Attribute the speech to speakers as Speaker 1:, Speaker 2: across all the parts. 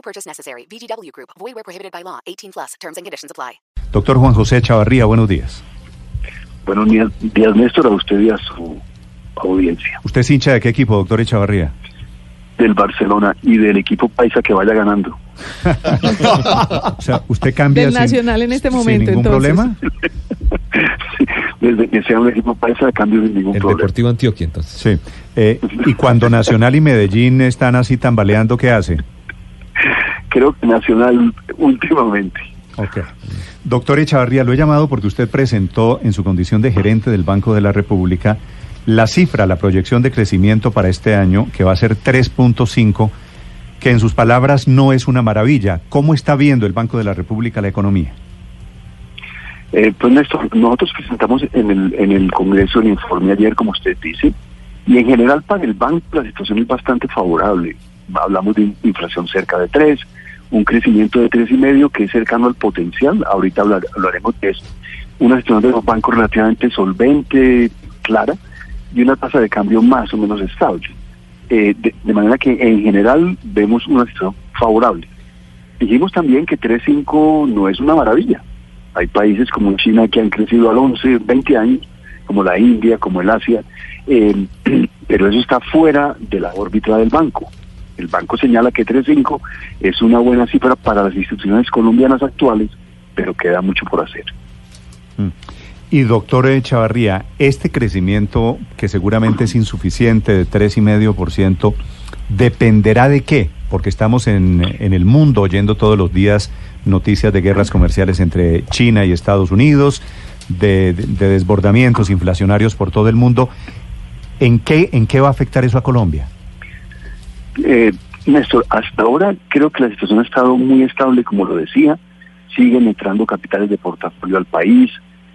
Speaker 1: No purchase necessary. VGW Group. Void where prohibited by law. 18 plus. Terms and conditions apply.
Speaker 2: Doctor Juan José Chavarría, buenos días.
Speaker 3: Buenos días, días, Néstor, a usted y a su audiencia.
Speaker 2: ¿Usted es hincha de qué equipo, doctor Echavarría?
Speaker 3: Del Barcelona y del equipo paisa que vaya ganando.
Speaker 2: O sea, ¿usted cambia
Speaker 4: Del
Speaker 2: sin-
Speaker 4: Nacional en este
Speaker 2: sin
Speaker 4: momento,
Speaker 2: ningún
Speaker 4: entonces.
Speaker 2: problema?
Speaker 3: Sí, desde que sea un equipo paisa, cambio sin ningún
Speaker 5: El
Speaker 3: problema.
Speaker 5: Deportivo Antioquia, entonces.
Speaker 2: Sí. Eh, y cuando Nacional y Medellín están así tambaleando, ¿qué hace?
Speaker 3: Creo que Nacional últimamente.
Speaker 2: Ok. Doctor Echavarría, lo he llamado porque usted presentó en su condición de gerente del Banco de la República la cifra, la proyección de crecimiento para este año, que va a ser 3.5, que en sus palabras no es una maravilla. ¿Cómo está viendo el Banco de la República la economía?
Speaker 3: Eh, pues Néstor, nosotros presentamos en el, en el Congreso el informe ayer, como usted dice, y en general para el banco la situación es bastante favorable. Hablamos de inflación cerca de 3, un crecimiento de tres y medio que es cercano al potencial. Ahorita hablar- hablaremos de eso. Una situación de los bancos relativamente solvente, clara, y una tasa de cambio más o menos estable. Eh, de, de manera que en general vemos una situación favorable. Dijimos también que 3.5 no es una maravilla. Hay países como China que han crecido al 11, 20 años, como la India, como el Asia, eh, pero eso está fuera de la órbita del banco. El banco señala que 3.5 es una buena cifra para las instituciones colombianas actuales, pero queda mucho por hacer.
Speaker 2: Y doctor Echavarría, este crecimiento, que seguramente es insuficiente, de 3,5%, ¿dependerá de qué? Porque estamos en, en el mundo oyendo todos los días noticias de guerras comerciales entre China y Estados Unidos, de, de- de desbordamientos inflacionarios por todo el mundo. ¿En qué, ¿En qué va a afectar eso a Colombia?
Speaker 3: Eh, Néstor, hasta ahora creo que la situación ha estado muy estable, como lo decía. Siguen entrando capitales de portafolio al país,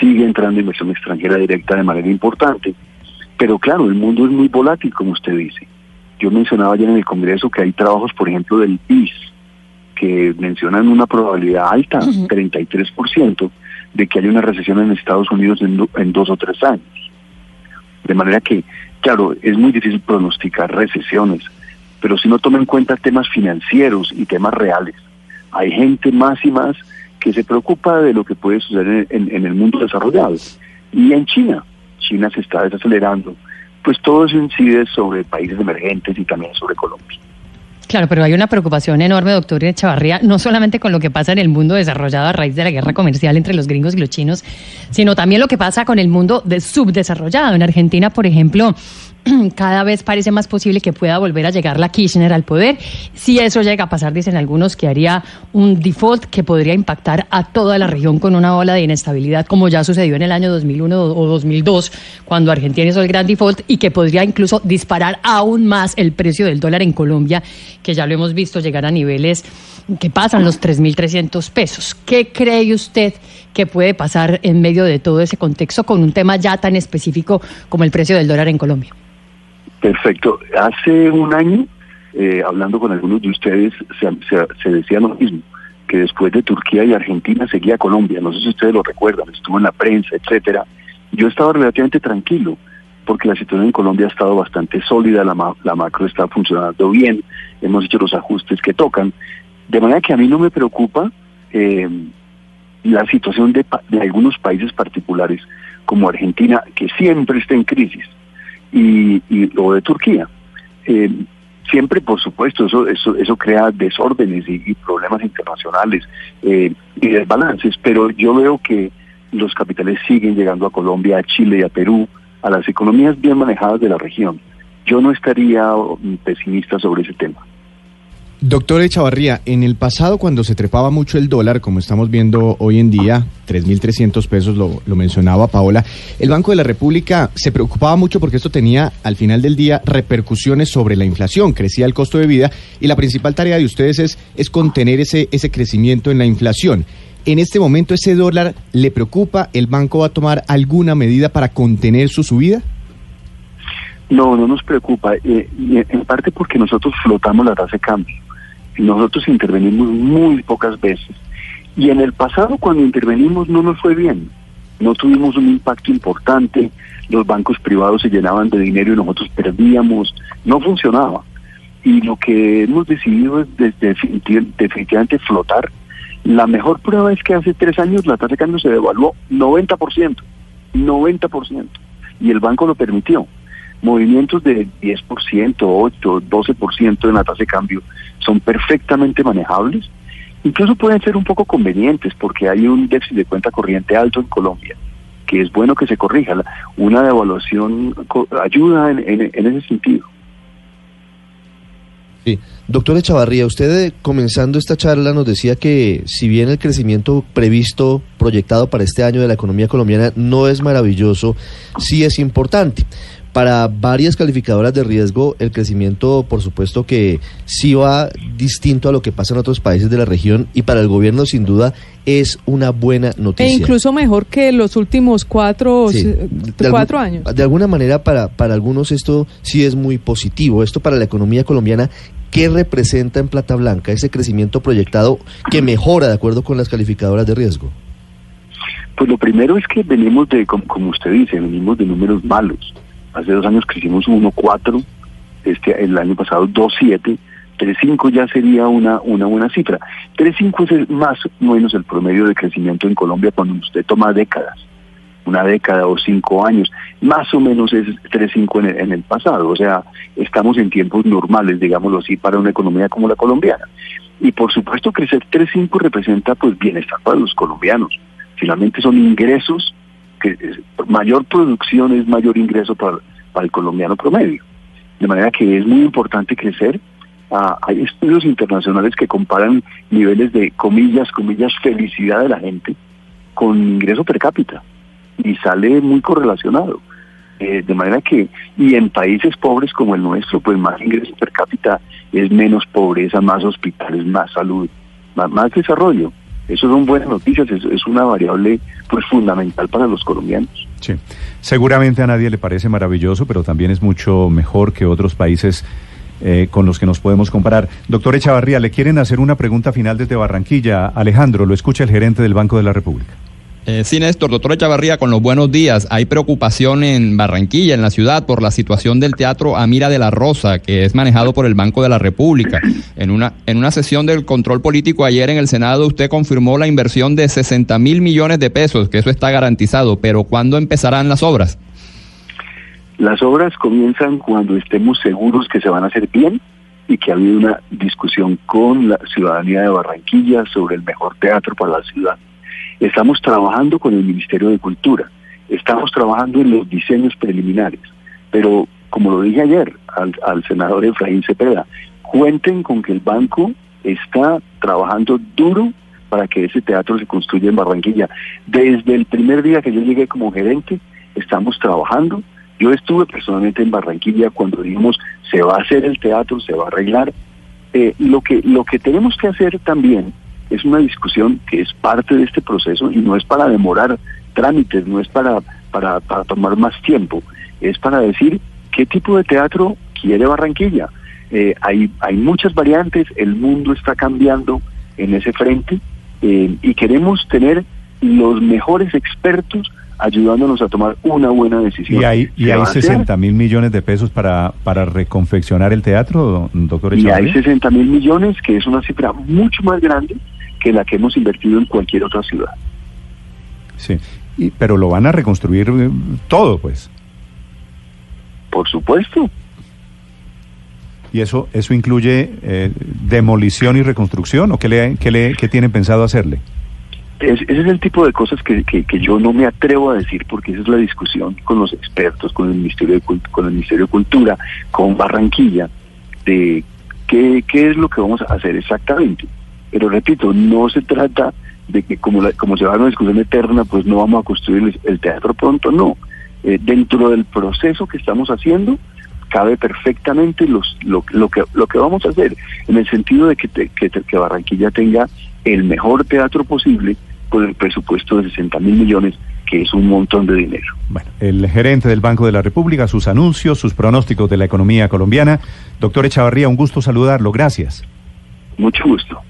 Speaker 3: sigue entrando inversión extranjera directa de manera importante. Pero claro, el mundo es muy volátil, como usted dice. Yo mencionaba ayer en el Congreso que hay trabajos, por ejemplo, del PIS, que mencionan una probabilidad alta, 33%, de que haya una recesión en Estados Unidos en, do- en dos o tres años. De manera que, claro, es muy difícil pronosticar recesiones, pero si no toma en cuenta temas financieros y temas reales, hay gente más y más que se preocupa de lo que puede suceder en, el mundo desarrollado. Y en China, China se está desacelerando, pues todo eso incide sobre países emergentes y también sobre Colombia.
Speaker 4: Claro, pero hay una preocupación enorme, doctor Echavarría, no solamente con lo que pasa en el mundo desarrollado a raíz de la guerra comercial entre los gringos y los chinos, sino también lo que pasa con el mundo de subdesarrollado. En Argentina, por ejemplo, cada vez parece más posible que pueda volver a llegar la Kirchner al poder. Si eso llega a pasar, dicen algunos, que haría un default que podría impactar a toda la región con una ola de inestabilidad, como ya sucedió en el año 2001 o 2002, cuando Argentina hizo el gran default, y que podría incluso disparar aún más el precio del dólar en Colombia, que ya lo hemos visto llegar a niveles que pasan los 3.300 pesos. ¿Qué cree usted que puede pasar en medio de todo ese contexto con un tema ya tan específico como el precio del dólar en Colombia?
Speaker 3: Perfecto. Hace un año, eh, hablando con algunos de ustedes, se, se- se decía lo mismo, que después de Turquía y Argentina seguía Colombia. No sé si ustedes lo recuerdan, estuvo en la prensa, etcétera. Yo estaba relativamente tranquilo, porque la situación en Colombia ha estado bastante sólida, la, ma- la macro está funcionando bien, hemos hecho los ajustes que tocan. De manera que a mí no me preocupa eh, la situación de, pa- de algunos países particulares, como Argentina, que siempre está en crisis y, y de Turquía. Eh, siempre, por supuesto, eso eso, eso crea desórdenes y, y problemas internacionales eh, y desbalances, pero yo veo que los capitales siguen llegando a Colombia, a Chile y a Perú, a las economías bien manejadas de la región. Yo no estaría mm, pesimista sobre ese tema.
Speaker 5: Doctor Echavarría, en el pasado cuando se trepaba mucho el dólar, como estamos viendo hoy en día, 3.300 pesos, lo, lo, mencionaba Paola, el Banco de la República se preocupaba mucho porque esto tenía al final del día repercusiones sobre la inflación, crecía el costo de vida y la principal tarea de ustedes es, es contener ese, ese crecimiento en la inflación. En este momento ese dólar le preocupa, ¿el banco va a tomar alguna medida para contener su subida?
Speaker 3: No, no nos preocupa, eh, en parte porque nosotros flotamos la tasa de cambio. Nosotros intervenimos muy pocas veces. Y en el pasado cuando intervenimos no nos fue bien. No tuvimos un impacto importante, los bancos privados se llenaban de dinero y nosotros perdíamos, no funcionaba. Y lo que hemos decidido es definitivamente flotar. La mejor prueba es que hace tres años la tasa de cambio se devaluó 90%, 90%, y el banco lo permitió movimientos de 10%, 8, 12% en la tasa de cambio son perfectamente manejables. Incluso pueden ser un poco convenientes porque hay un déficit de cuenta corriente alto en Colombia, que es bueno que se corrija. Una devaluación ayuda en, en ese sentido.
Speaker 6: Sí. Doctor Echavarría, usted eh, comenzando esta charla nos decía que si bien el crecimiento previsto, proyectado para este año de la economía colombiana no es maravilloso, sí es importante para varias calificadoras de riesgo, el crecimiento, por supuesto que sí va distinto a lo que pasa en otros países de la región y para el gobierno, sin duda, es una buena noticia.
Speaker 7: E incluso mejor que los últimos cuatro, cuatro años.
Speaker 6: De alguna manera, para, para algunos esto sí es muy positivo. Esto para la economía colombiana, ¿qué representa en Plata Blanca ese crecimiento proyectado que mejora de acuerdo con las calificadoras de riesgo?
Speaker 3: Pues lo primero es que venimos de, como usted dice, venimos de números malos Hace dos años crecimos 1.4, este, el año pasado 2.7, 3.5 ya sería una, una buena cifra. 3.5 es más o menos el promedio de crecimiento en Colombia cuando usted toma décadas, una década o cinco años, más o menos es 3.5 en, en el pasado. O sea, estamos en tiempos normales, digámoslo así, para una economía como la colombiana. Y por supuesto crecer 3.5 representa pues bienestar para los colombianos. Finalmente son ingresos mayor producción es mayor ingreso para, para el colombiano promedio. De manera que es muy importante crecer. Ah, hay estudios internacionales que comparan niveles de comillas, comillas, felicidad de la gente con ingreso per cápita y sale muy correlacionado. Eh, de manera que, y en países pobres como el nuestro, pues más ingreso per cápita es menos pobreza, más hospitales, más salud, más, más desarrollo. Eso son buenas noticias, es, es una variable pues fundamental para los colombianos.
Speaker 2: Sí, seguramente a nadie le parece maravilloso, pero también es mucho mejor que otros países eh, con los que nos podemos comparar. Doctor Echavarría, le quieren hacer una pregunta final desde Barranquilla. Alejandro, lo escucha el gerente del Banco de la República.
Speaker 8: Eh, sí, Néstor, doctor Echavarría, con los buenos días. Hay preocupación en Barranquilla, en la ciudad, por la situación del teatro Amira de la Rosa, que es manejado por el Banco de la República. En una, en una sesión del control político ayer en el Senado, usted confirmó la inversión de 60 mil millones de pesos, que eso está garantizado, pero ¿cuándo empezarán las obras?
Speaker 3: Las obras comienzan cuando estemos seguros que se van a hacer bien y que ha habido una discusión con la ciudadanía de Barranquilla sobre el mejor teatro para la ciudad. Estamos trabajando con el Ministerio de Cultura, estamos trabajando en los diseños preliminares, pero como lo dije ayer al, senador Efraín Cepeda, cuenten con que el banco está trabajando duro para que ese teatro se construya en Barranquilla. Desde el primer día que yo llegué como gerente, estamos trabajando. Yo estuve personalmente en Barranquilla cuando dijimos se va a hacer el teatro, se va a arreglar. Eh, lo que lo que tenemos que hacer también es una discusión que es parte de este proceso y no es para demorar trámites, no es para, para, tomar más tiempo, es para decir qué tipo de teatro quiere Barranquilla. Eh, hay, hay muchas variantes, el mundo está cambiando en ese frente eh, y queremos tener los mejores expertos ayudándonos a tomar una buena decisión.
Speaker 2: ¿Y hay, y hay 60 mil millones de pesos para, para reconfeccionar el teatro, doctor
Speaker 3: Y hay 60 mil millones, que es una cifra mucho más grande que la que hemos invertido en cualquier otra ciudad.
Speaker 2: Sí, pero lo van a reconstruir eh, todo, pues.
Speaker 3: Por supuesto.
Speaker 2: ¿Y eso eso incluye eh, demolición y reconstrucción o qué, le, qué, le, qué tienen pensado hacerle?
Speaker 3: ese es el tipo de cosas que, que, yo no me atrevo a decir porque esa es la discusión con los expertos, con el Ministerio de, con el Ministerio de Cultura, con Barranquilla, de ¿qué, ¿qué es lo que vamos a hacer exactamente? Pero repito, no se trata de que como, la- como se va a una discusión eterna, pues no vamos a construir el, teatro pronto, no. Eh, dentro del proceso que estamos haciendo, cabe perfectamente los, lo, lo que, lo que vamos a hacer, en el sentido de que, te- que, que Barranquilla tenga el mejor teatro posible con el presupuesto de 60 mil millones, que es un montón de dinero.
Speaker 2: Bueno, el gerente del Banco de la República, sus anuncios, sus pronósticos de la economía colombiana. Doctor Echavarría, un gusto saludarlo. Gracias.
Speaker 3: Mucho gusto.